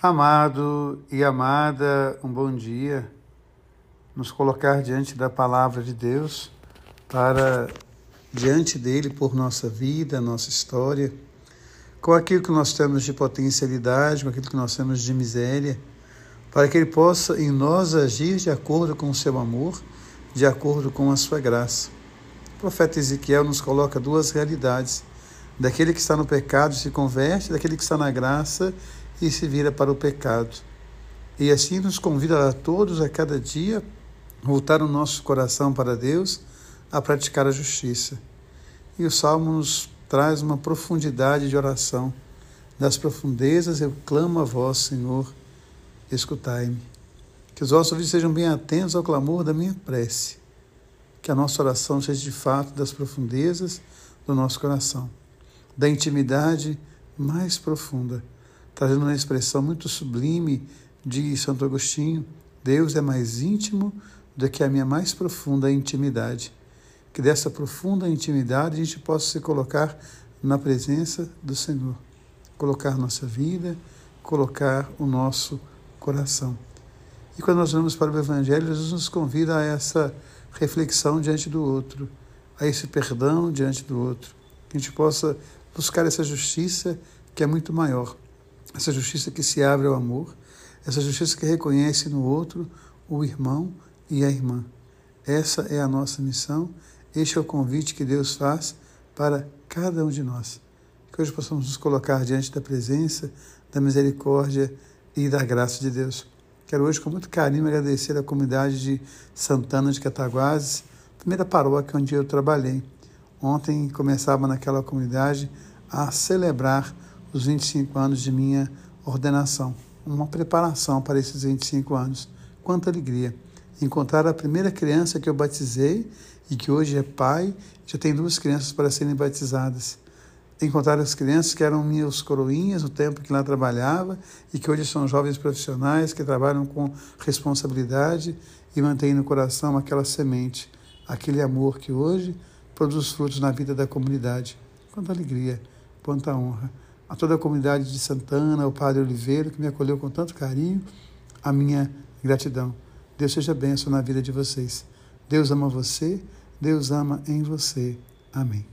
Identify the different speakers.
Speaker 1: Amado e amada, um bom dia. Nos colocar diante da palavra de Deus para diante dele por nossa vida, nossa história, com aquilo que nós temos de potencialidade, com aquilo que nós temos de miséria, para que ele possa em nós agir de acordo com o seu amor, de acordo com a sua graça. O profeta Ezequiel nos coloca duas realidades: daquele que está no pecado se converte, daquele que está na graça e se vira para o pecado. E assim nos convida a todos a cada dia voltar o nosso coração para Deus, a praticar a justiça. E o Salmo nos traz uma profundidade de oração. Das profundezas eu clamo a vós, Senhor, escutai-me. Que os vossos ouvidos sejam bem atentos ao clamor da minha prece. Que a nossa oração seja de fato das profundezas do nosso coração, da intimidade mais profunda trazendo uma expressão muito sublime de Santo Agostinho: Deus é mais íntimo do que a minha mais profunda intimidade. Que dessa profunda intimidade a gente possa se colocar na presença do Senhor, colocar nossa vida, colocar o nosso coração. E quando nós vamos para o Evangelho, Jesus nos convida a essa reflexão diante do outro, a esse perdão diante do outro, que a gente possa buscar essa justiça que é muito maior essa justiça que se abre ao amor, essa justiça que reconhece no outro o irmão e a irmã. Essa é a nossa missão, este é o convite que Deus faz para cada um de nós. Que hoje possamos nos colocar diante da presença, da misericórdia e da graça de Deus. Quero hoje, com muito carinho, agradecer à comunidade de Santana de Cataguases, primeira paróquia onde eu trabalhei. Ontem começava naquela comunidade a celebrar os 25 anos de minha ordenação, uma preparação para esses 25 anos. Quanta alegria! Encontrar a primeira criança que eu batizei e que hoje é pai, já tem duas crianças para serem batizadas. Encontrar as crianças que eram minhas coroinhas no tempo que lá trabalhava e que hoje são jovens profissionais que trabalham com responsabilidade e mantêm no coração aquela semente, aquele amor que hoje produz frutos na vida da comunidade. Quanta alegria, quanta honra a toda a comunidade de Santana, ao Padre Oliveira, que me acolheu com tanto carinho, a minha gratidão. Deus seja bênção na vida de vocês. Deus ama você, Deus ama em você. Amém.